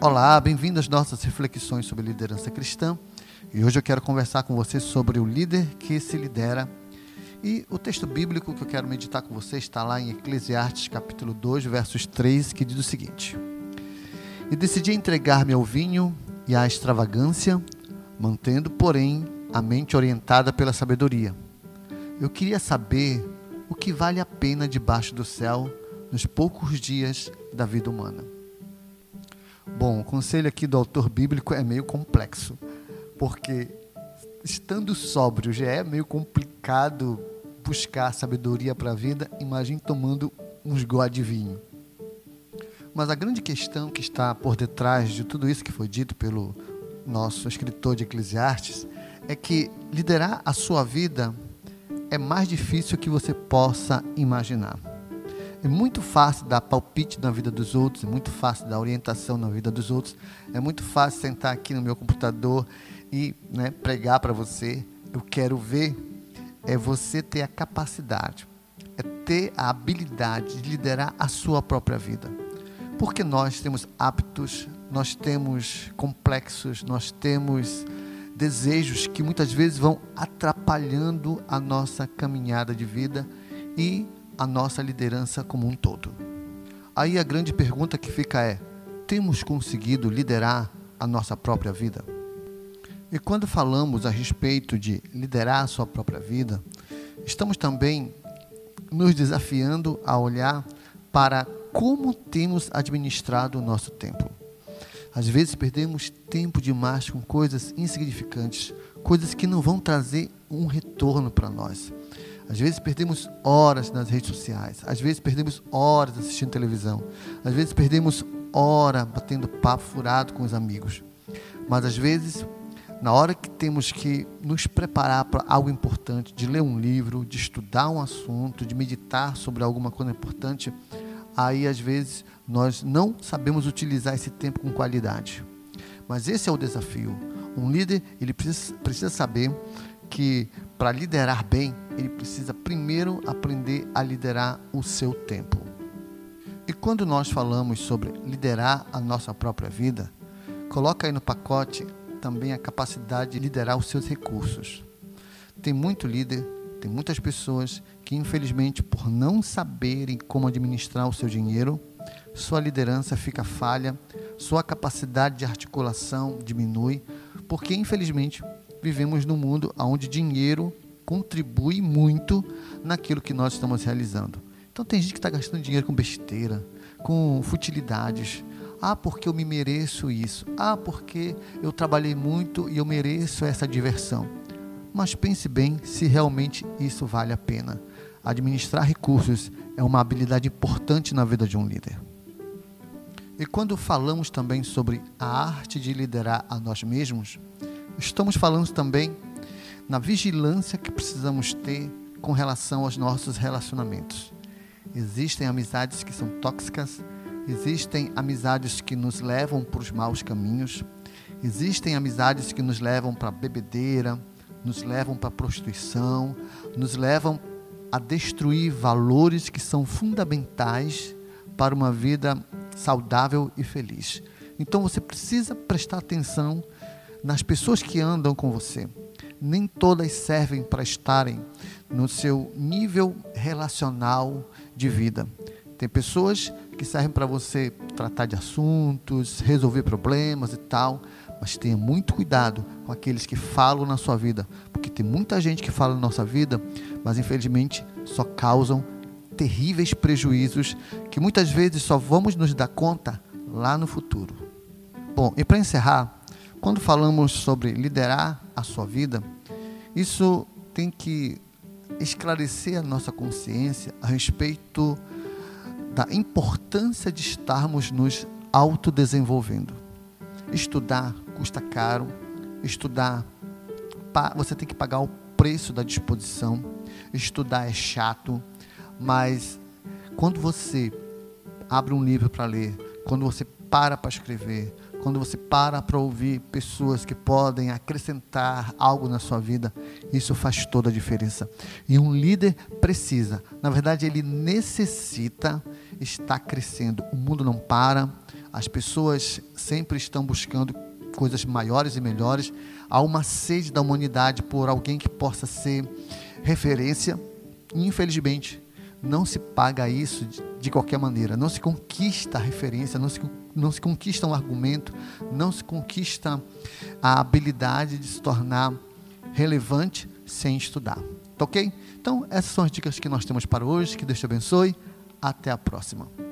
Olá, bem-vindo às nossas reflexões sobre liderança cristã. E hoje eu quero conversar com você sobre o líder que se lidera. E o texto bíblico que eu quero meditar com você está lá em Eclesiastes, capítulo 2, versos 3, que diz o seguinte: E decidi entregar-me ao vinho e à extravagância, mantendo, porém, a mente orientada pela sabedoria. Eu queria saber o que vale a pena debaixo do céu nos poucos dias da vida humana. Bom, o conselho aqui do autor bíblico é meio complexo, porque estando sóbrio já é meio complicado buscar sabedoria para a vida, imagine tomando uns gole de vinho. Mas a grande questão que está por detrás de tudo isso que foi dito pelo nosso escritor de Eclesiastes é que liderar a sua vida é mais difícil que você possa imaginar. É muito fácil dar palpite na vida dos outros, é muito fácil dar orientação na vida dos outros, é muito fácil sentar aqui no meu computador e né, pregar para você. Eu quero ver é você ter a capacidade, é ter a habilidade de liderar a sua própria vida. Porque nós temos hábitos, nós temos complexos, nós temos desejos que muitas vezes vão atrapalhando a nossa caminhada de vida e a nossa liderança como um todo. Aí a grande pergunta que fica é: temos conseguido liderar a nossa própria vida? E quando falamos a respeito de liderar a sua própria vida, estamos também nos desafiando a olhar para como temos administrado o nosso tempo. Às vezes perdemos tempo demais com coisas insignificantes, coisas que não vão trazer um retorno para nós. Às vezes perdemos horas nas redes sociais, às vezes perdemos horas assistindo televisão, às vezes perdemos hora batendo papo furado com os amigos. Mas às vezes, na hora que temos que nos preparar para algo importante, de ler um livro, de estudar um assunto, de meditar sobre alguma coisa importante, aí às vezes nós não sabemos utilizar esse tempo com qualidade. Mas esse é o desafio. Um líder, ele precisa, precisa saber que para liderar bem, ele precisa primeiro aprender a liderar o seu tempo. E quando nós falamos sobre liderar a nossa própria vida, coloca aí no pacote também a capacidade de liderar os seus recursos. Tem muito líder, tem muitas pessoas que infelizmente por não saberem como administrar o seu dinheiro, sua liderança fica falha, sua capacidade de articulação diminui, porque infelizmente vivemos num mundo onde dinheiro contribui muito naquilo que nós estamos realizando. Então tem gente que está gastando dinheiro com besteira, com futilidades. Ah, porque eu me mereço isso. Ah, porque eu trabalhei muito e eu mereço essa diversão. Mas pense bem se realmente isso vale a pena. Administrar recursos é uma habilidade importante na vida de um líder. E quando falamos também sobre a arte de liderar a nós mesmos, estamos falando também na vigilância que precisamos ter com relação aos nossos relacionamentos. Existem amizades que são tóxicas, existem amizades que nos levam para os maus caminhos, existem amizades que nos levam para a bebedeira, nos levam para a prostituição, nos levam a destruir valores que são fundamentais para uma vida saudável e feliz. Então você precisa prestar atenção nas pessoas que andam com você. Nem todas servem para estarem no seu nível relacional de vida. Tem pessoas que servem para você tratar de assuntos, resolver problemas e tal, mas tenha muito cuidado com aqueles que falam na sua vida, porque tem muita gente que fala na nossa vida, mas infelizmente só causam terríveis prejuízos que muitas vezes só vamos nos dar conta lá no futuro. Bom, e para encerrar, quando falamos sobre liderar a sua vida, isso tem que esclarecer a nossa consciência a respeito da importância de estarmos nos autodesenvolvendo. Estudar custa caro, estudar você tem que pagar o preço da disposição. Estudar é chato, mas quando você abre um livro para ler, quando você para para escrever, quando você para para ouvir pessoas que podem acrescentar algo na sua vida, isso faz toda a diferença. E um líder precisa, na verdade, ele necessita estar crescendo. O mundo não para, As pessoas sempre estão buscando coisas maiores e melhores. Há uma sede da humanidade por alguém que possa ser referência. Infelizmente, não se paga isso de, de, qualquer maneira. Não se conquista a referência, não se, não se conquista um argumento, não se conquista a habilidade de se tornar relevante sem estudar. Tá ok? Então, essas são as dicas que nós temos para hoje. Que Deus te abençoe. Até a próxima.